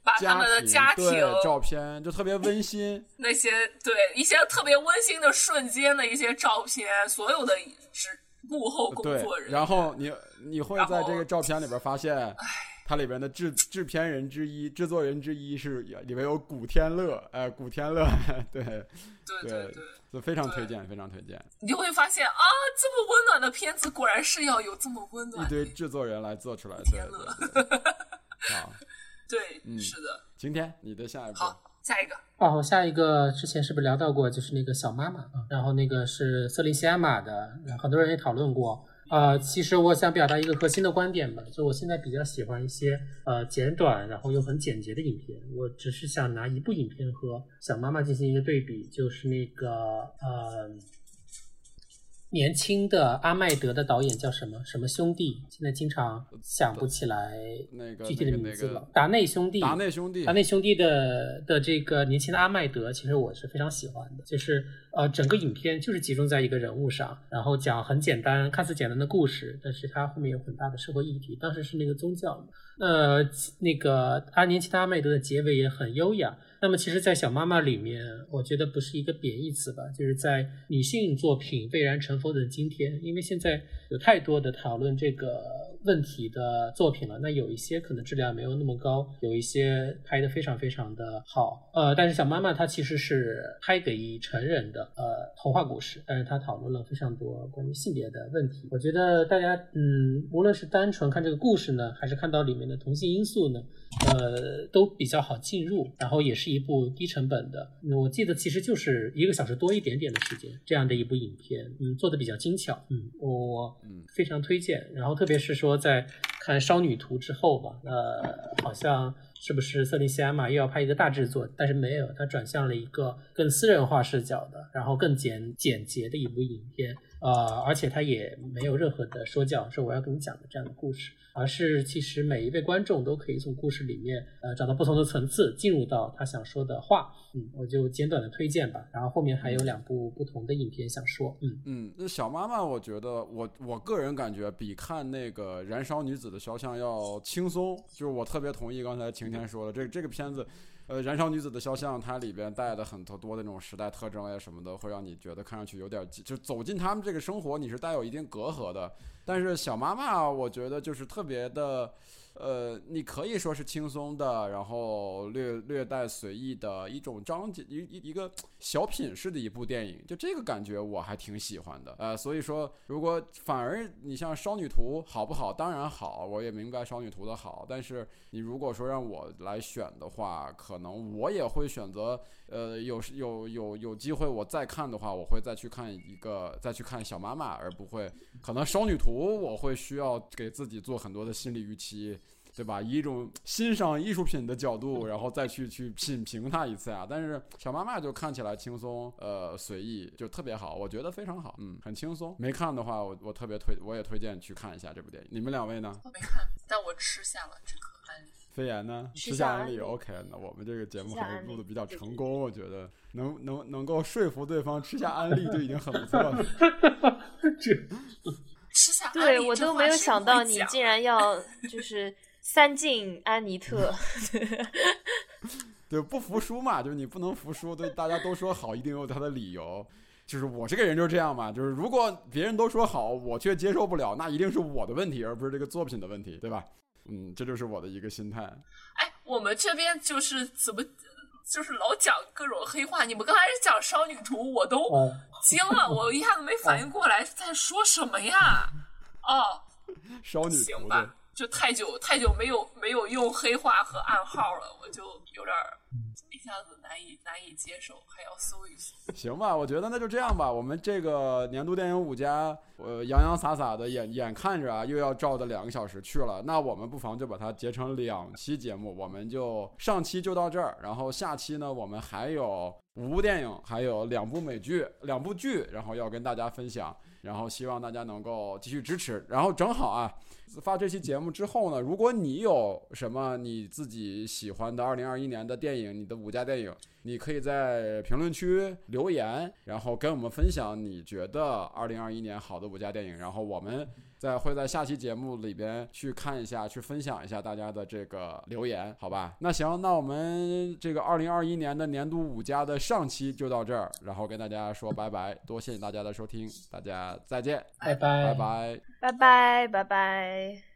把他们的家庭照片就特别温馨，那些对一些特别温馨的瞬间的一些照片，所有的只幕后工作人员，然后你你会在这个照片里边发现，它里边的制制片人之一、制作人之一是里面有古天乐，哎，古天乐，对对对对。就非常推荐，非常推荐。你就会发现啊，这么温暖的片子，果然是要有这么温暖一堆制作人来做出来。天对，好，对，是的。今天你的下一步，好，下一个。哦，下一个之前是不是聊到过？就是那个小妈妈，然后那个是瑟琳西亚玛的，很多人也讨论过。呃，其实我想表达一个核心的观点吧，就我现在比较喜欢一些呃简短，然后又很简洁的影片。我只是想拿一部影片和小妈妈进行一个对比，就是那个呃。年轻的阿麦德的导演叫什么？什么兄弟？现在经常想不起来具体的名字了。达内兄弟，达内兄弟，达内兄弟的的这个年轻的阿麦德，其实我是非常喜欢的。就是呃，整个影片就是集中在一个人物上，然后讲很简单、看似简单的故事，但是它后面有很大的社会议题。当时是那个宗教。呃，那个阿年轻的阿麦德的结尾也很优雅。那么，其实，在小妈妈里面，我觉得不是一个贬义词吧，就是在女性作品蔚然成风的今天，因为现在有太多的讨论这个。问题的作品了，那有一些可能质量没有那么高，有一些拍的非常非常的好，呃，但是小妈妈她其实是拍给成人的呃童话故事，但是她讨论了非常多关于性别的问题。我觉得大家嗯，无论是单纯看这个故事呢，还是看到里面的同性因素呢，呃，都比较好进入，然后也是一部低成本的，我记得其实就是一个小时多一点点的时间这样的一部影片，嗯，做的比较精巧，嗯，我嗯非常推荐，然后特别是说。在看《少女图》之后吧，呃，好像是不是瑟琳西安玛又要拍一个大制作？但是没有，他转向了一个更私人化视角的，然后更简简洁的一部影片。呃，而且他也没有任何的说教，说我要跟你讲的这样的故事，而是其实每一位观众都可以从故事里面呃找到不同的层次，进入到他想说的话。嗯，我就简短的推荐吧，然后后面还有两部不同的影片想说。嗯嗯，那小妈妈，我觉得我我个人感觉比看那个《燃烧女子的肖像》要轻松，就是我特别同意刚才晴先说了，这这个片子。呃，燃烧女子的肖像，它里边带的很多多的那种时代特征呀什么的，会让你觉得看上去有点就走进他们这个生活，你是带有一定隔阂的。但是小妈妈，我觉得就是特别的。呃，你可以说是轻松的，然后略略带随意的一种章节，一一一个小品式的一部电影，就这个感觉我还挺喜欢的。呃，所以说，如果反而你像《少女图》好不好？当然好，我也明白《少女图》的好。但是你如果说让我来选的话，可能我也会选择，呃，有有有有机会我再看的话，我会再去看一个，再去看《小妈妈》，而不会可能《少女图》我会需要给自己做很多的心理预期。对吧？以一种欣赏艺术品的角度，然后再去去品评它一次啊。但是小妈妈就看起来轻松，呃，随意，就特别好，我觉得非常好，嗯，很轻松。没看的话，我我特别推，我也推荐去看一下这部电影。你们两位呢？我没看，但我吃下了这个安利。飞言呢？吃下安利，OK。那我们这个节目还是录的比较成功，我觉得能能能够说服对方吃下安利就已经很不错了。这吃下对我都没有想到你竟然要就是三进安妮特。对，不服输嘛，就是你不能服输。对，大家都说好，一定有他的理由。就是我这个人就是这样嘛，就是如果别人都说好，我却接受不了，那一定是我的问题，而不是这个作品的问题，对吧？嗯，这就是我的一个心态。哎，我们这边就是怎么，就是老讲各种黑话。你们刚开始讲少女图，我都惊了，我一下子没反应过来在说什么呀？哦，少女图，行吧，就太久太久没有没有用黑话和暗号了，我就有点一下子难以难以接受，还要搜一搜。行吧，我觉得那就这样吧。我们这个年度电影五家，呃，洋洋洒洒的，眼眼看着啊，又要照着两个小时去了。那我们不妨就把它截成两期节目，我们就上期就到这儿，然后下期呢，我们还有五部电影，还有两部美剧，两部剧，然后要跟大家分享。然后希望大家能够继续支持。然后正好啊，发这期节目之后呢，如果你有什么你自己喜欢的二零二一年的电影，你的五家电影，你可以在评论区留言，然后跟我们分享你觉得二零二一年好的五家电影，然后我们再会在下期节目里边去看一下，去分享一下大家的这个留言，好吧？那行，那我们这个二零二一年的年度五家的上期就到这儿，然后跟大家说拜拜，多谢大家的收听，大家再见，拜拜拜拜，拜拜，拜拜。